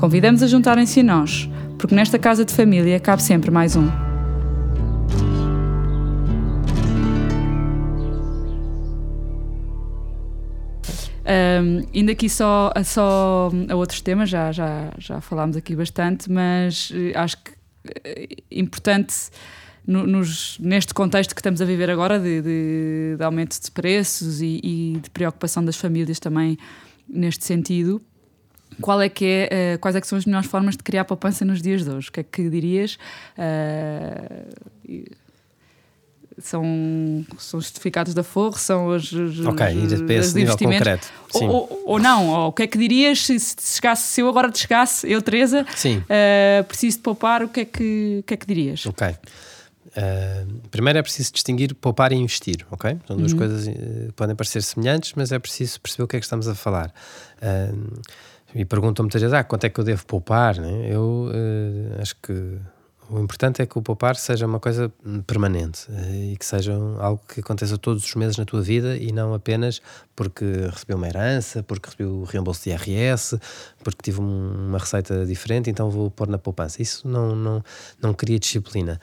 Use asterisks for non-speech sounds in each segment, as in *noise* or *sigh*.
Convidamos a juntarem-se a nós, porque nesta casa de família cabe sempre mais um. Um, indo aqui só, só a outros temas, já, já, já falámos aqui bastante, mas eh, acho que é importante no, nos, neste contexto que estamos a viver agora de, de, de aumento de preços e, e, de preocupação das famílias também neste sentido. Qual é que é, uh, quais é que são as melhores formas de criar poupança nos dias de hoje? O que é que dirias? Uh, são, são justificados da Forro, são os, os, Ok, os, para esse nível concreto. Ou, ou, ou, não, ou o que é que dirias se, se, chegasse, se eu agora te chegasse, eu, Teresa, uh, preciso de poupar, o que é que, o que, é que dirias? Ok. Uh, primeiro é preciso distinguir poupar e investir, ok? São duas uhum. coisas uh, podem parecer semelhantes, mas é preciso perceber o que é que estamos a falar. Uh, e perguntam muitas vezes, ah, quanto é que eu devo poupar? Né? Eu acho que o importante é que o poupar seja uma coisa permanente e que seja algo que aconteça todos os meses na tua vida e não apenas porque recebeu uma herança, porque recebeu o reembolso de IRS, porque tive uma receita diferente, então vou pôr na poupança. Isso não, não, não cria disciplina.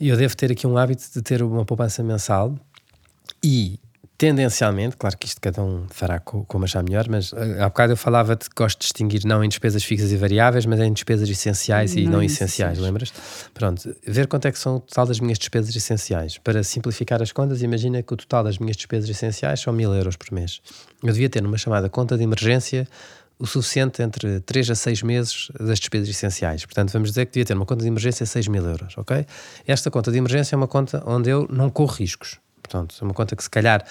E eu devo ter aqui um hábito de ter uma poupança mensal e tendencialmente, claro que isto cada um fará como achar melhor, mas eh, há bocado eu falava de que gosto de distinguir não em despesas fixas e variáveis, mas em despesas essenciais não e não essenciais, lembras? Pronto, ver quanto é que são o total das minhas despesas essenciais. Para simplificar as contas, imagina que o total das minhas despesas essenciais são mil euros por mês. Eu devia ter numa chamada conta de emergência o suficiente entre 3 a 6 meses das despesas essenciais. Portanto, vamos dizer que devia ter uma conta de emergência de 6 mil euros, ok? Esta conta de emergência é uma conta onde eu não corro riscos. Portanto, é uma conta que se calhar,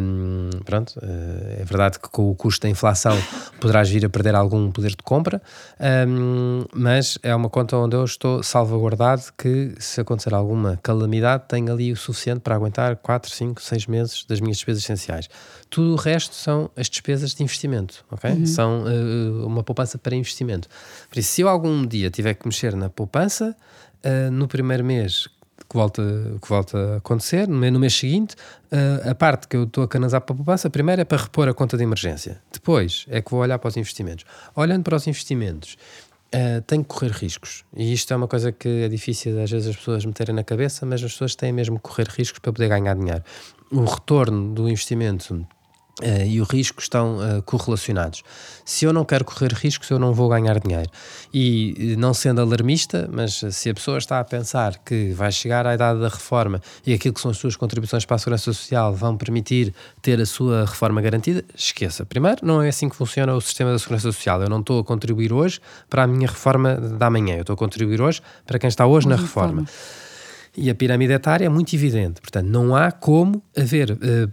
hum, pronto, eh, é verdade que com o custo da inflação *laughs* poderás vir a perder algum poder de compra, hum, mas é uma conta onde eu estou salvaguardado que se acontecer alguma calamidade tenho ali o suficiente para aguentar 4, 5, 6 meses das minhas despesas essenciais. Tudo o resto são as despesas de investimento, ok? Uhum. São uh, uma poupança para investimento. Por isso, se eu algum dia tiver que mexer na poupança, uh, no primeiro mês que volta, que volta a acontecer no mês, seguinte. Uh, a parte que eu estou a canalizar para a poupança, primeiro é para repor a conta de emergência. Depois é que vou olhar para os investimentos. Olhando para os investimentos, uh, tenho que correr riscos. E isto é uma coisa que é difícil às vezes as pessoas meterem na cabeça, mas as pessoas têm mesmo que correr riscos para poder ganhar dinheiro. O retorno do investimento Uh, e o risco estão uh, correlacionados. Se eu não quero correr riscos, eu não vou ganhar dinheiro. E não sendo alarmista, mas se a pessoa está a pensar que vai chegar à idade da reforma e aquilo que são as suas contribuições para a segurança social vão permitir ter a sua reforma garantida, esqueça. Primeiro, não é assim que funciona o sistema da segurança social. Eu não estou a contribuir hoje para a minha reforma da manhã. Eu estou a contribuir hoje para quem está hoje na reforma. E a pirâmide etária é muito evidente. Portanto, não há como haver uh,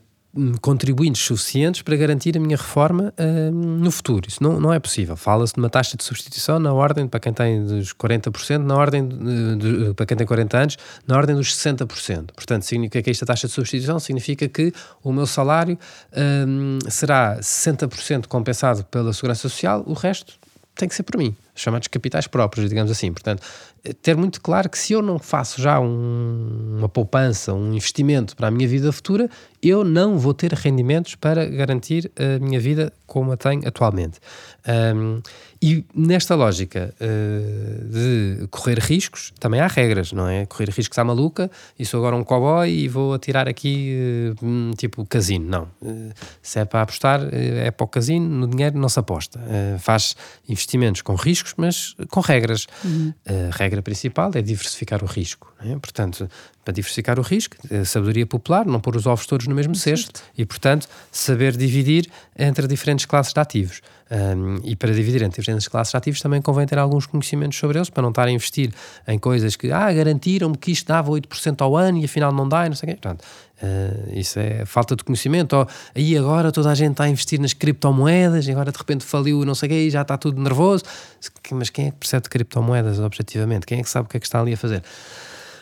contribuintes suficientes para garantir a minha reforma uh, no futuro. Isso não, não é possível. Fala-se de uma taxa de substituição na ordem, para quem tem dos 40%, na ordem, de, de, para quem tem 40 anos, na ordem dos 60%. Portanto, significa que esta taxa de substituição significa que o meu salário uh, será 60% compensado pela Segurança Social, o resto tem que ser por mim, chamados capitais próprios, digamos assim. Portanto, ter muito claro que se eu não faço já um, uma poupança, um investimento para a minha vida futura, eu não vou ter rendimentos para garantir a minha vida como a tenho atualmente. Um, e nesta lógica uh, de correr riscos, também há regras, não é? Correr riscos à maluca e sou agora um cowboy e vou atirar aqui uh, tipo casino. Não. Uh, se é para apostar, é para o casino, no dinheiro não se aposta. faz investimentos com riscos, mas com regras. Uhum. regras regra principal é diversificar o risco. É? Portanto, para diversificar o risco, a sabedoria popular, não pôr os ovos todos no mesmo cesto e, portanto, saber dividir entre diferentes classes de ativos. Um, e para dividir entre diferentes classes de ativos também convém ter alguns conhecimentos sobre eles para não estar a investir em coisas que ah, garantiram-me que isto dava 8% ao ano e afinal não dá e não sei o quê. Portanto, uh, isso é falta de conhecimento. Ou aí agora toda a gente está a investir nas criptomoedas e agora de repente faliu não sei o quê e já está tudo nervoso. Mas quem é que percebe de criptomoedas objetivamente? Quem é que sabe o que é que está ali a fazer?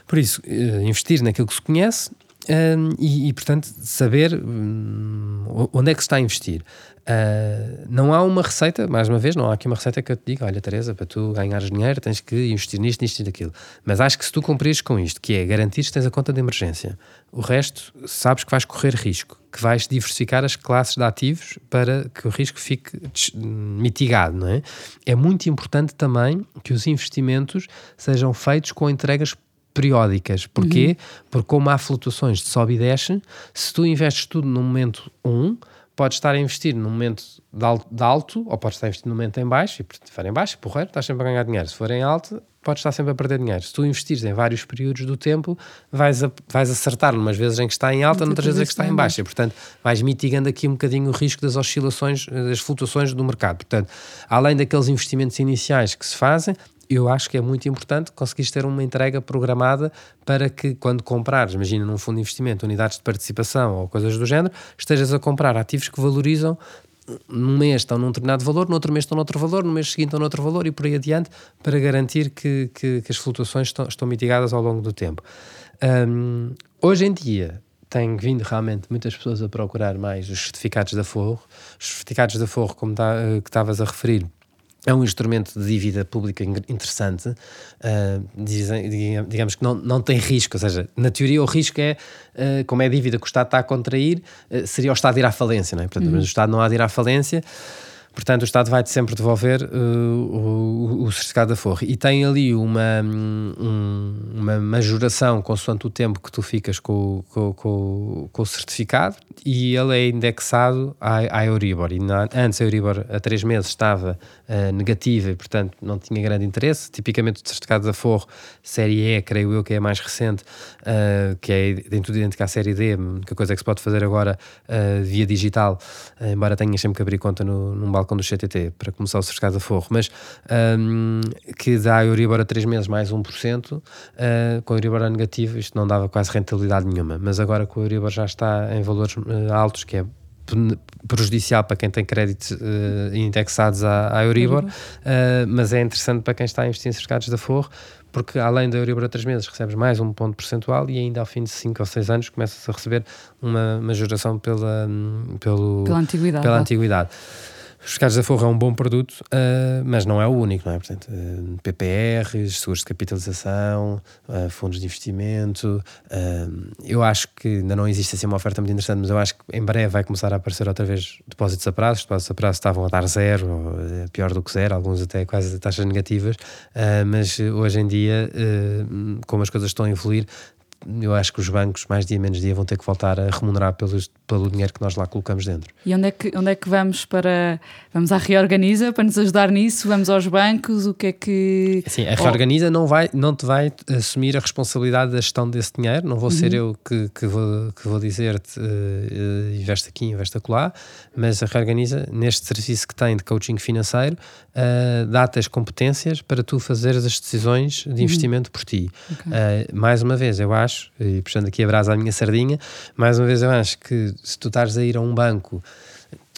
Por isso, uh, investir naquilo que se conhece um, e, e, portanto, saber um, onde é que se está a investir. Uh, não há uma receita, mais uma vez, não há aqui uma receita que eu te diga, olha Teresa, para tu ganhares dinheiro tens que investir nisto, nisto e naquilo. Mas acho que se tu cumprires com isto, que é garantir que tens a conta de emergência, o resto sabes que vais correr risco, que vais diversificar as classes de ativos para que o risco fique mitigado, não é? É muito importante também que os investimentos sejam feitos com entregas periódicas. Porquê? Uhum. Porque como há flutuações de sobe e desce, se tu investes tudo no momento 1, um, podes estar a investir num momento de alto, de alto, ou podes estar a investir num momento em baixo, e se for em baixo, porreiro, estás sempre a ganhar dinheiro. Se for em alto, podes estar sempre a perder dinheiro. Se tu investires em vários períodos do tempo, vais, a, vais acertar umas vezes em que está em alta, noutras vezes em que está em baixa. E, portanto, vais mitigando aqui um bocadinho o risco das oscilações, das flutuações do mercado. Portanto, além daqueles investimentos iniciais que se fazem, eu acho que é muito importante conseguires ter uma entrega programada para que quando comprares, imagina num fundo de investimento, unidades de participação ou coisas do género, estejas a comprar ativos que valorizam num mês estão num determinado valor, no outro mês estão noutro valor, no mês seguinte estão noutro valor e por aí adiante, para garantir que, que, que as flutuações estão, estão, mitigadas ao longo do tempo. Um, hoje em dia, tem vindo realmente muitas pessoas a procurar mais os certificados da Forro. Os certificados da Forro, como tá, que estavas a referir, é um instrumento de dívida pública interessante, uh, dizem, digamos que não, não tem risco, ou seja, na teoria o risco é, uh, como é dívida que o Estado está a contrair, uh, seria o Estado ir à falência, não é? Portanto, uhum. mas o Estado não há de ir à falência, Portanto, o Estado vai-te sempre devolver uh, o, o, certificado da Forra. E tem ali uma, um, uma majoração consoante o tempo que tu ficas com, com, com, com o certificado e ele é indexado à, à Euribor. E na, antes a Euribor a três meses estava uh, negativa e, portanto, não tinha grande interesse. Tipicamente o certificado da Forro, série E, creio eu que é a mais recente, uh, que é tem tudo idêntico à série D, a coisa é que se pode fazer agora via digital, embora tenhas sempre que abrir conta no, num balcão balcão do CTT para começar o certificado de forro, mas um, que dá a Euribor a 3 meses mais 1%, uh, com a Euribor a negativo isto não dava quase rentabilidade nenhuma, mas agora com a Euribor já está em valores uh, altos, que é prejudicial para quem tem créditos uh, indexados à, à Euribor, uh, mas é interessante para quem está a investir em certificados da Forro, porque além da Euribor a 3 meses recebes mais um ponto percentual e ainda ao fim de 5 ou 6 anos começas a receber uma majoração pela, hum, pelo, pela antiguidade. Pela antiguidade. Os fiscais da Forra é um bom produto, uh, mas não é o único, não é? Portanto, uh, ah, PPRs, seguros de capitalização, uh, fundos de investimento. eu acho que ainda não existe assim uma oferta muito interessante, mas eu acho que em breve vai começar a aparecer outra vez depósitos a prazo. Os depósitos a prazo estavam a dar zero, ou, pior do que zero, alguns até quase taxas negativas, mas hoje em dia, como as coisas estão a evoluir, eu acho que os bancos, mais dia menos dia, vão ter que voltar a remunerar pelos, pelo dinheiro que nós lá colocamos dentro. E onde é que, onde é que vamos para. Vamos à Reorganiza para nos ajudar nisso? Vamos aos bancos? O que é que. Sim, a Reorganiza oh. não, vai, não te vai assumir a responsabilidade da gestão desse dinheiro, não vou uhum. ser eu que, que, vou, que vou dizer-te uh, investe aqui, investe acolá, mas a Reorganiza, neste serviço que tem de coaching financeiro, uh, dá-te as competências para tu fazeres as decisões de uhum. investimento uhum. por ti. Okay. Uh, mais uma vez, eu acho acho, e puxando aqui a brasa à minha sardinha, mais uma vez eu acho que se tu estás a ir a um banco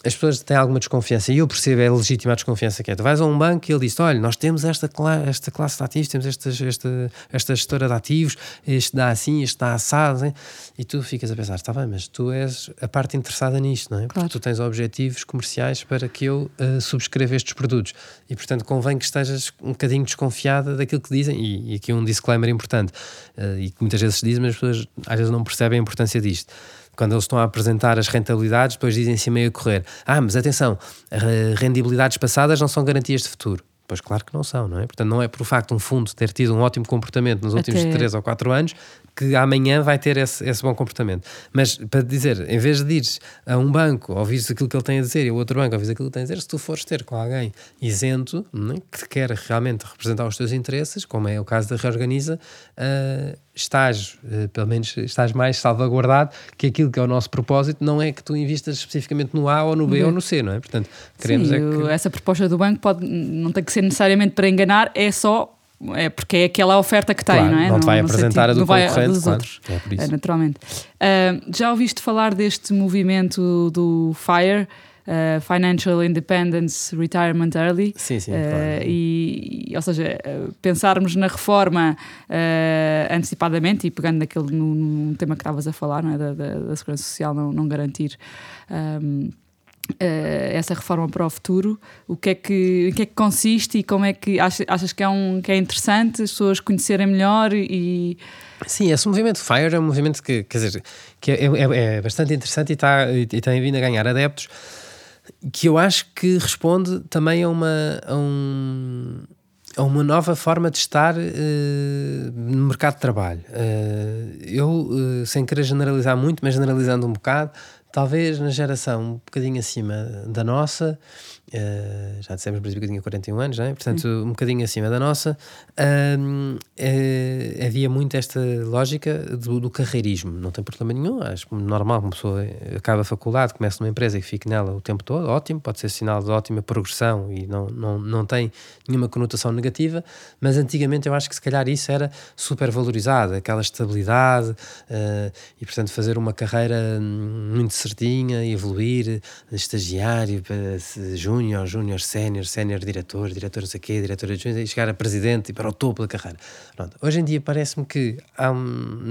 as pessoas têm alguma desconfiança e eu percebo, é legítima a desconfiança que é. Tu vais a um banco e ele diz: Olha, nós temos esta, cla esta classe de ativos, temos esta, esta, esta gestora de ativos, este dá assim, este dá assado, hein? e tu ficas a pensar: Está bem, mas tu és a parte interessada nisto, não é? Porque tu tens objetivos comerciais para que eu uh, subscreva estes produtos e, portanto, convém que estejas um bocadinho desconfiada daquilo que dizem. E, e aqui um disclaimer importante uh, e que muitas vezes se diz, mas as pessoas às vezes não percebem a importância disto quando eles estão a apresentar as rentabilidades, depois dizem-se meio a correr: Ah, mas atenção, rendibilidades passadas não são garantias de futuro. Pois claro que não são, não é? Portanto, não é por facto um fundo ter tido um ótimo comportamento nos últimos Até... 3 ou 4 anos que amanhã vai ter esse, esse, bom comportamento. Mas para dizer, em vez de ires a um banco, ouvires aquilo que ele tem a dizer e o outro banco ouvires aquilo que ele tem a dizer, se tu fores ter com alguém isento, é? que quer realmente representar os teus interesses, como é o caso da Reorganiza, uh, estás, uh, pelo menos estás mais salvaguardado que aquilo que é o nosso propósito não é que tu investas especificamente no A ou no B ou no C, não é? Portanto, queremos Sim, é que... essa proposta do banco pode, não tem que ser necessariamente para enganar, é só é porque é aquela oferta que tem, claro, não é? Não te vai apresentar sentido, a do vai, concorrente, dos claro. outros, é por isso. É, naturalmente. Uh, já ouviste falar deste movimento do FIRE? Uh, Financial Independence Retirement Early. Sim, sim. Uh, claro. e, ou seja, uh, pensarmos na reforma antecipadamente e pegando naquele no, no tema que estavas a falar, não é? da, da, da Segurança Social não, não garantir. Um, Uh, essa reforma para o futuro, o que é que, em que é que consiste e como é que achas, achas que, é um, que é interessante as pessoas conhecerem melhor e... Sim, esse movimento FIRE é um movimento que, quer dizer, que é, é, é bastante interessante e, está, e tem vindo a ganhar adeptos que eu acho que responde também a uma, a um, a uma nova forma de estar uh, no mercado de trabalho. Uh, eu, uh, sem querer generalizar muito, mas generalizando um bocado, talvez na geração um bocadinho acima da nossa, uh, já dissemos no que eu tinha 41 anos, não é? portanto, Sim. um bocadinho acima da nossa, uh, uh, havia muito esta lógica do, do, carreirismo. Não tem problema nenhum, acho normal, uma pessoa acaba a faculdade, começa numa empresa e fique nela o tempo todo, ótimo, pode ser sinal de ótima progressão e não, não, não tem nenhuma conotação negativa, mas antigamente eu acho que se calhar isso era super valorizado, aquela estabilidade e, portanto, fazer uma carreira muito certinha, evoluir, estagiário, júnior, júnior, sénior, sénior, diretor, diretor não sei quê, diretor e chegar a presidente e para o topo da carreira. Pronto. Hoje em dia parece-me que há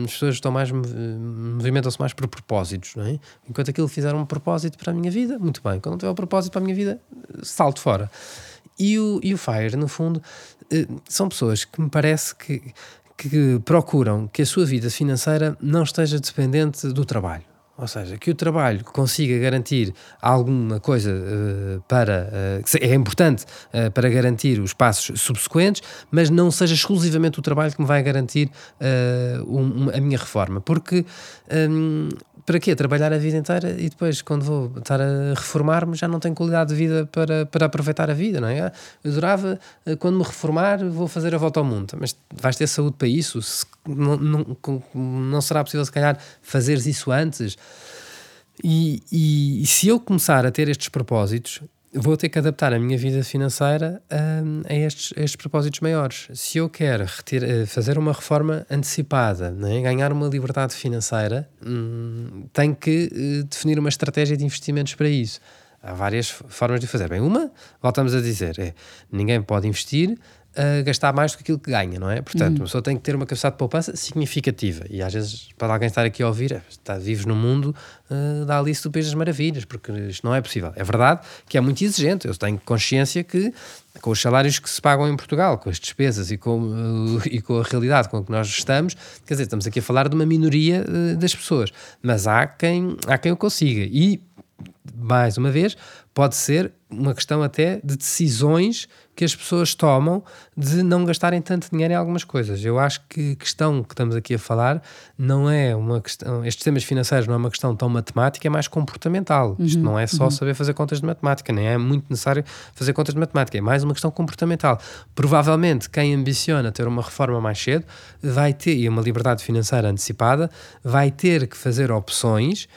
as pessoas estão mais, movimentam-se mais por propósitos, não é? Enquanto aquilo fizeram um propósito para a minha vida, muito bem. Quando não tiver um propósito para a minha vida, salto fora. E o, e o FIRE, no fundo, são pessoas que me parece que, que procuram que a sua vida financeira não esteja dependente do trabalho. Ou seja, que o trabalho consiga garantir alguma coisa uh, para. Uh, é importante uh, para garantir os passos subsequentes, mas não seja exclusivamente o trabalho que me vai garantir um, a minha reforma. Porque. Um, para quê? Trabalhar a vida inteira e depois, quando vou estar a reformar-me, já não tenho qualidade de vida para, para aproveitar a vida, não é? Eu adorava, quando me reformar, vou fazer a volta ao mundo. Mas vais ter saúde para isso? Se, não, não, não será possível, se calhar, fazeres isso antes? E, e, e, se eu começar a ter estes propósitos, vou ter que adaptar a minha vida financeira um, a, estes, a, estes, propósitos maiores. Se eu quero eh, fazer uma reforma antecipada, né, ganhar uma liberdade financeira, hum, tenho que uh, definir uma estratégia de investimentos para isso. Há várias formas de fazer. Bem, uma, voltamos a dizer, é ninguém pode investir a gastar mais do que aquilo que ganha, não é? Portanto, uhum. uma pessoa tem que ter uma capacidade de poupança significativa. E às vezes, para alguém estar aqui a ouvir, é, está, vives no mundo uh, da Alice do País das Maravilhas, porque isto não é possível. É verdade que é muito exigente. Eu tenho consciência que, com os salários que se pagam em Portugal, com as despesas e com, uh, *laughs* e com a realidade com que nós estamos, quer dizer, estamos aqui a falar de uma minoria uh, das pessoas. Mas há quem, há quem o consiga. E, mais uma vez, pode ser uma questão até de decisões que as pessoas tomam de não gastarem tanto dinheiro em algumas coisas. Eu acho que a questão que estamos aqui a falar não é uma questão, estes temas financeiros não é uma questão tão matemática, é mais comportamental. Uhum, Isto não é só uhum. saber fazer contas de matemática, nem é muito necessário fazer contas de matemática, é mais uma questão comportamental. Provavelmente quem ambiciona ter uma reforma mais cedo vai ter, e uma liberdade financeira antecipada, vai ter que fazer opções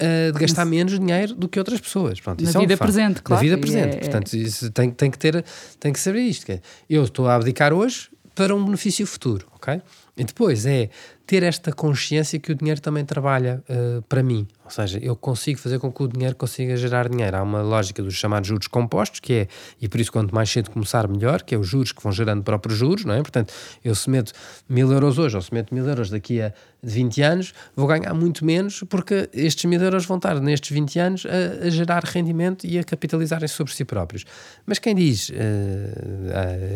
uh, de gastar menos dinheiro do que outras pessoas. Pronto, na isso vida é um presente, claro. Na vida presente. É, Portanto, tem, tem, que ter, tem que saber isto. Que é, eu estou a abdicar hoje para um benefício futuro, ok? E depois é ter esta consciência que o dinheiro também trabalha uh, para mim. Ou seja, eu consigo fazer com que o dinheiro consiga gerar dinheiro. Há uma lógica dos chamados juros compostos, que é, e por isso quanto mais cedo começar, melhor, que é os juros que vão gerando próprios juros, não é? Portanto, eu se meto mil euros hoje ou se meto mil euros daqui a 20 anos, vou ganhar muito menos porque estes mil euros vão estar nestes 20 anos a, a gerar rendimento e a capitalizarem sobre si próprios. Mas quem diz uh,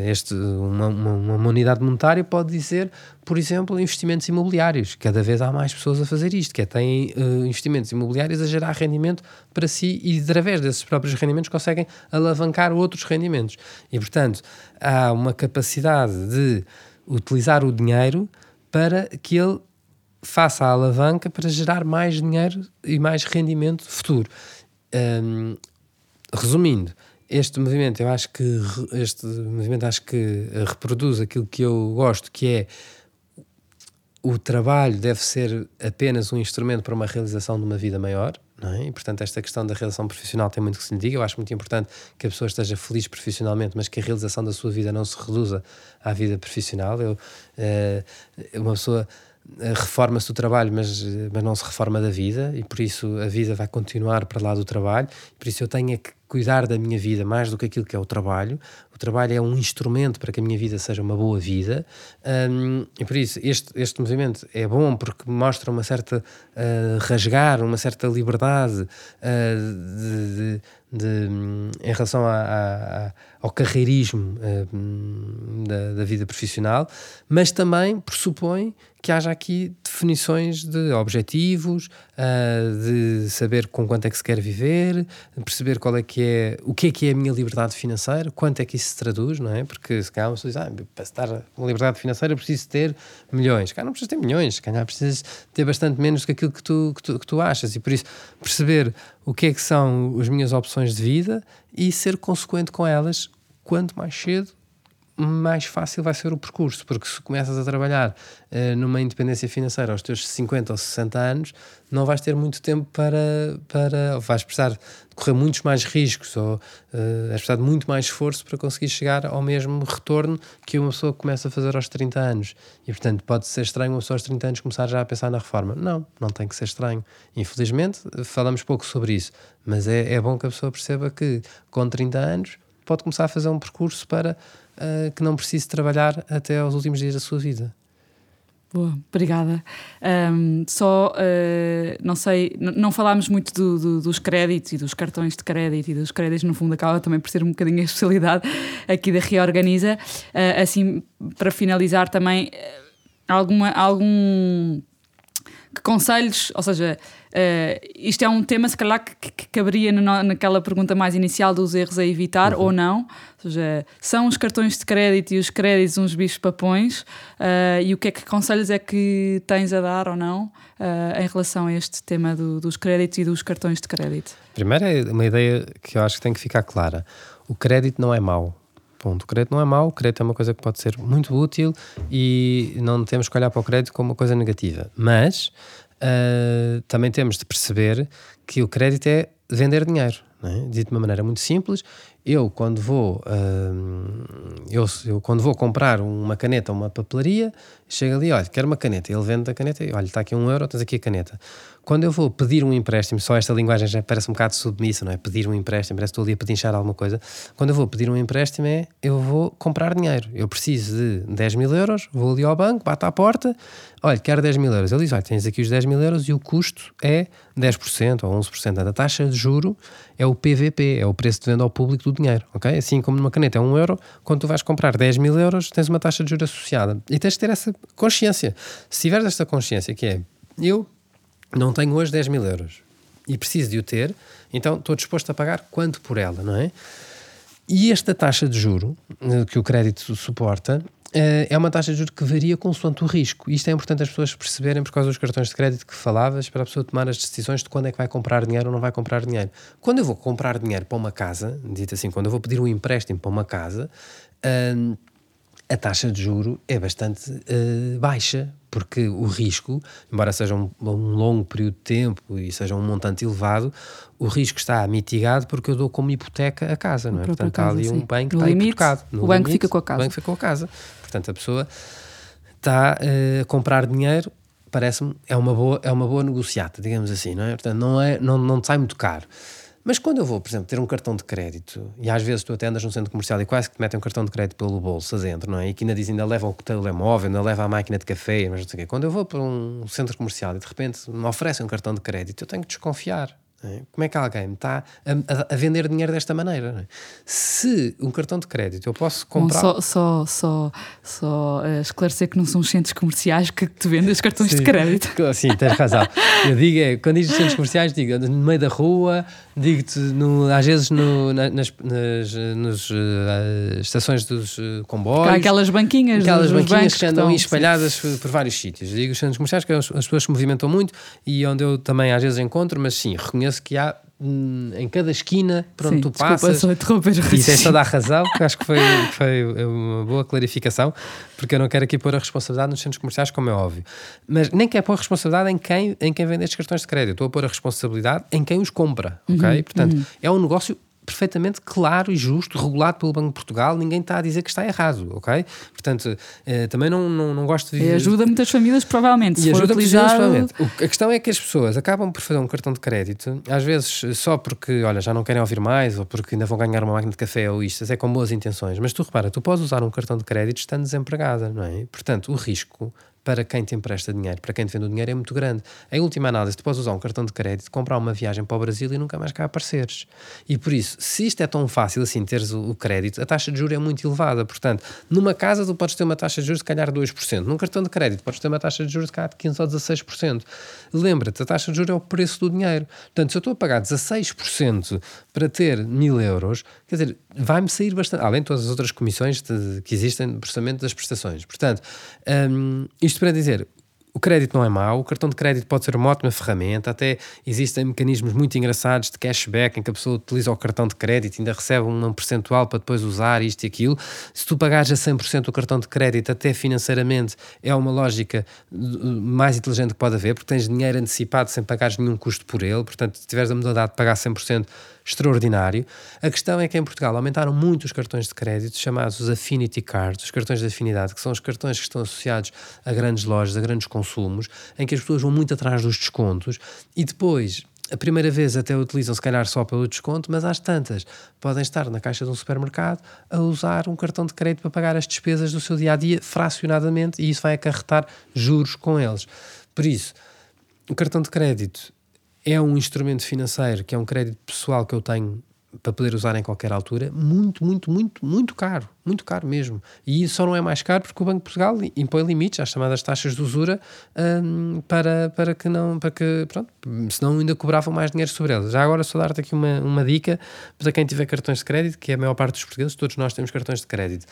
este, uma, uma, uma unidade monetária pode dizer, por exemplo, investimentos imobiliários. Cada vez há mais pessoas a fazer isto, que é têm uh, investimentos imobiliários a gerar rendimento para si e através desses próprios rendimentos conseguem alavancar outros rendimentos. E, portanto, há uma capacidade de utilizar o dinheiro para que ele faça a alavanca para gerar mais dinheiro e mais rendimento futuro. Um, resumindo, este movimento, eu acho que este movimento acho que reproduz aquilo que eu gosto, que é o trabalho deve ser apenas um instrumento para uma realização de uma vida maior, é? E, portanto, esta questão da realização profissional tem muito que se lhe diga. Eu acho muito importante que a pessoa esteja feliz profissionalmente, mas que a realização da sua vida não se reduza à vida profissional. Eu, uh, uma pessoa reforma-se do trabalho, mas, mas não se reforma da vida, e por isso a vida vai continuar para lá do trabalho. Por isso eu tenho é que cuidar da minha vida mais do que aquilo que é o trabalho. O trabalho é um instrumento para que a minha vida seja uma boa vida. Um, e por isso, este, este movimento é bom porque mostra uma certa uh, rasgar, uma certa liberdade uh, de, de, de, em relação a, a, a, ao carreirismo uh, da, da vida profissional, mas também pressupõe que haja aqui definições de objetivos, uh, de saber com quanto é que se quer viver, perceber qual é que é, o que é que é a minha liberdade financeira, quanto é que isso se traduz, não é? Porque se calhar uma pessoa diz, ah, para estar uma liberdade financeira preciso ter milhões. Cá não precisas ter milhões, se calhar precisas ter bastante menos do que aquilo que tu, que tu, que tu achas. E por isso, perceber o que é que são as minhas opções de vida e ser consequente com elas quanto mais cedo mais fácil vai ser o percurso, porque se começas a trabalhar uh, numa independência financeira aos teus 50 ou 60 anos, não vais ter muito tempo para. para vais precisar de correr muitos mais riscos ou uh, vais precisar de muito mais esforço para conseguir chegar ao mesmo retorno que uma pessoa começa a fazer aos 30 anos. E portanto, pode ser estranho uma pessoa aos 30 anos começar já a pensar na reforma. Não, não tem que ser estranho. Infelizmente, falamos pouco sobre isso, mas é, é bom que a pessoa perceba que com 30 anos pode começar a fazer um percurso para uh, que não precise trabalhar até aos últimos dias da sua vida. Boa, obrigada. Um, só, uh, não sei, não falámos muito do, do, dos créditos e dos cartões de crédito e dos créditos, no fundo, acaba também por ser um bocadinho a especialidade aqui da Reorganiza. Uh, assim, para finalizar também, alguma, algum que conselhos, ou seja, uh, isto é um tema, se calhar, que, que caberia no, naquela pergunta mais inicial dos erros a evitar uhum. ou não. Ou seja, são os cartões de crédito e os créditos uns bichos papões uh, e o que é que conselhos é que tens a dar ou não uh, em relação a este tema do, dos créditos e dos cartões de crédito? Primeiro é uma ideia que eu acho que tem que ficar clara. O crédito não é mau. Ponto. O crédito não é mau, o crédito é uma coisa que pode ser muito útil e não temos que olhar para o crédito como uma coisa negativa. Mas uh, também temos de perceber que o crédito é vender dinheiro. É? Dito de uma maneira muito simples, eu quando vou eu, eu, quando vou comprar uma caneta a uma papelaria, chego ali, olha, quero uma caneta, ele vende a caneta, olha, está aqui um euro, tens aqui a caneta. Quando eu vou pedir um empréstimo, só esta linguagem já parece um bocado submissa, não é? Pedir um empréstimo, parece que estou ali a pedinchar alguma coisa. Quando eu vou pedir um empréstimo é, eu vou comprar dinheiro. Eu preciso de 10 mil euros, vou ali ao banco, bato à porta, olha, quero 10 mil euros. Ele diz, olha, tens aqui os 10 mil euros e o custo é 10% ou 11%. A taxa de juro é o PVP, é o preço de venda ao público do dinheiro, ok? Assim como numa caneta é 1 euro, quando tu vais comprar 10 mil euros, tens uma taxa de juros associada. E tens de ter essa consciência. Se tiveres esta consciência, que é, eu não tenho hoje 10 mil euros e preciso de o ter, então estou disposto a pagar quanto por ela, não é? E esta taxa de juro eh, que o crédito suporta é uma taxa de juros que varia consoante o risco. Isto é importante as pessoas perceberem por causa dos cartões de crédito que falavas, para a pessoa tomar as decisões de quando é que vai comprar dinheiro ou não vai comprar dinheiro. Quando eu vou comprar dinheiro para uma casa, dito assim, quando eu vou pedir um empréstimo para uma casa, uh, a taxa de juro é bastante uh, baixa, porque o risco, embora seja um, um, longo período de tempo e seja um montante elevado, o risco está mitigado porque eu dou como hipoteca a casa, não é? Portanto, casa, há ali sim. um bem que no está limite, hipotecado. No o banco limite, fica com a casa. O banco fica com a casa. Portanto, a pessoa está uh, a comprar dinheiro, parece-me, é uma boa, é uma boa negociata, digamos assim, não é? Portanto, não, é, não, não sai muito caro. Mas quando eu vou, por exemplo, ter um cartão de crédito, e às vezes tu até andas num centro comercial e quase que te metem um cartão de crédito pelo bolso adentro, não é? E que ainda dizem, ainda leva o telemóvel, ainda leva a máquina de café, mas não sei o quê. Quando eu vou para um centro comercial e de repente me oferecem um cartão de crédito, eu tenho que desconfiar. É? Como é que alguém está a, a, vender dinheiro desta maneira? É? Se um cartão de crédito eu posso comprar. Bom, só só, só, só uh, esclarecer que não são os centros comerciais que te vendem os *laughs* cartões sim, de crédito. Sim, tens razão. Eu digo, é, quando digo centros comerciais, digo no meio da rua, digo-te às vezes no, nas, nas, nas uh, estações dos uh, comboios. Há aquelas banquinhas, aquelas banquinhas que andam espalhadas sim. por vários sítios. Digo os centros comerciais que as pessoas se movimentam muito e onde eu também às vezes encontro, mas sim, reconheço que há em cada esquina por onde Sim, tu desculpa, passas. só interromper E tens toda a razão, porque acho que foi, foi uma boa clarificação, porque eu não quero aqui pôr a responsabilidade nos centros comerciais, como é óbvio. Mas nem quero pôr a responsabilidade em quem, em quem vende estes cartões de crédito, estou a pôr a responsabilidade em quem os compra, ok? Portanto, é um negócio perfeitamente claro e justo, regulado pelo Banco de Portugal, ninguém está a dizer que está errado, ok? Portanto, eh, também não, não, não gosto de E ajuda muitas famílias, provavelmente. Se E ajuda utilizado, provavelmente. A questão é que as pessoas acabam por fazer um cartão de crédito, às vezes só porque, olha, já não querem ouvir mais, ou porque ainda vão ganhar uma máquina de café ou isto, é com boas intenções. Mas tu repara, tu podes usar um cartão de crédito estando desempregada, não é? Portanto, o risco para quem te empresta dinheiro, para quem te vende o dinheiro é muito grande. Em última análise, tu podes usar um cartão de crédito, comprar uma viagem para o Brasil e nunca mais cá apareceres. E por isso, se isto é tão fácil assim, teres o, crédito, a taxa de juros é muito elevada. Portanto, numa casa tu podes ter uma taxa de juros de calhar 2%. Num cartão de crédito podes ter uma taxa de juros de cá de 15% ou 16%. Lembra-te, a taxa de juros é o preço do dinheiro. Portanto, se eu estou a pagar 16% para ter mil euros, quer dizer, vai-me sair bastante, além de todas as outras comissões de- que existem no processamento das prestações. Portanto, hum, isto para dizer, o crédito não é mau, o cartão de crédito pode ser uma ótima ferramenta, até existem mecanismos muito engraçados de cashback em que a pessoa utiliza o cartão de crédito e ainda recebe um percentual para depois usar isto e aquilo. Se tu pagares a 100% o cartão de crédito, até financeiramente, é uma lógica uh, mais inteligente que pode haver, porque tens dinheiro antecipado sem pagares nenhum custo por ele, portanto, se tiveres a modalidade de pagar 100%, extraordinário. A questão é que em Portugal aumentaram muito os cartões de crédito chamados os Affinity Cards, os cartões de afinidade, que são os cartões que estão associados a grandes lojas, a grandes consumos, em que as pessoas vão muito atrás dos descontos e depois. A primeira vez até utilizam se calhar só pelo desconto, mas às tantas podem estar na caixa de um supermercado a usar um cartão de crédito para pagar as despesas do seu dia a dia fracionadamente e isso vai acarretar juros com eles. Por isso, o cartão de crédito é um instrumento financeiro que é um crédito pessoal que eu tenho para poder usar em qualquer altura, muito, muito, muito, muito caro, muito caro mesmo. E só não é mais caro porque o Banco de Portugal impõe limites às chamadas taxas de usura hum, para, para que não, para que, pronto, senão ainda cobravam mais dinheiro sobre eles. Já agora só dar-te aqui uma, uma dica para quem tiver cartões de crédito, que é a maior parte dos portugueses, todos nós temos cartões de crédito.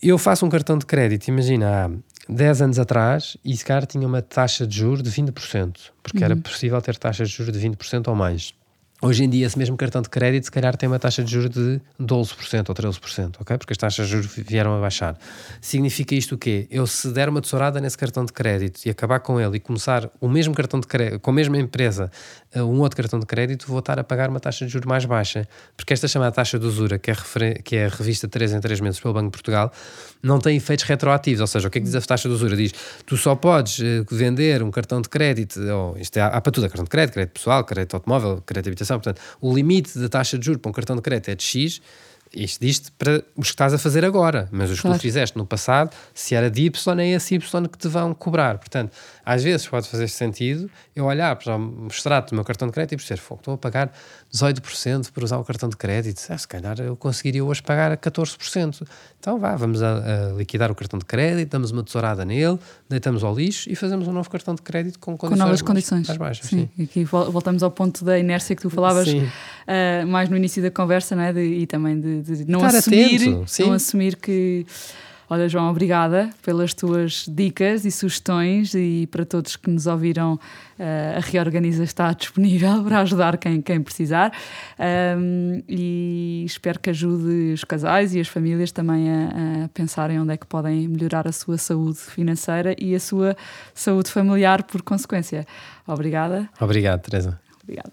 Eu faço um cartão de crédito, imagina, 10 anos atrás, e esse cara tinha uma taxa de juros de 20%, porque era possível ter taxas de juros de 20% ou mais. Hoje em dia, esse mesmo cartão de crédito, se calhar tem uma taxa de juros de 12% ou 13%, ok? Porque as taxas de juros vieram a baixar. Significa isto o quê? Eu, se der uma tesourada nesse cartão de crédito e acabar com ele e começar o mesmo cartão de crédito, com a mesma empresa, uh, um outro cartão de crédito, vou estar a pagar uma taxa de juros mais baixa. Porque esta chamada taxa de usura, que é, que é revista 3 em 3 meses pelo Banco de Portugal, não tem efeitos retroativos. Ou seja, o que é que diz a taxa de usura? Diz, tu só podes uh, vender um cartão de crédito, ou isto é, há para tudo, há cartão de crédito, crédito pessoal, crédito automóvel, crédito de habitação, portanto, o limite da taxa de juros para um cartão de crédito é de X, isto diz para os que estás a fazer agora, mas os Claro. que tu fizeste no passado, se era de Y, é esse Y que te vão cobrar. Portanto, às vezes pode fazer sentido eu olhar para o meu cartão de crédito e perceber, "Fogo, estou a pagar 18% por usar o cartão de crédito, ah, se calhar eu conseguiria hoje pagar a 14%. Então vá, vamos a, a liquidar o cartão de crédito, damos uma tesourada nele, deitamos ao lixo e fazemos um novo cartão de crédito com com novas condições. mais baixas. sim. sim. Aqui vol- voltamos ao ponto da inércia que tu falavas uh, mais no início da conversa, não é? De- e também de, de não Estar assumir, atento, não assumir que. Olha, João, obrigada pelas tuas dicas e sugestões e para todos que nos ouviram, uh, a Reorganiza está *laughs* disponível para ajudar quem, quem precisar Um, e espero que ajude os casais e as famílias também a, a pensarem onde é que podem melhorar a sua saúde financeira e a sua saúde familiar por consequência. Obrigada. Obrigado, Teresa. Obrigada.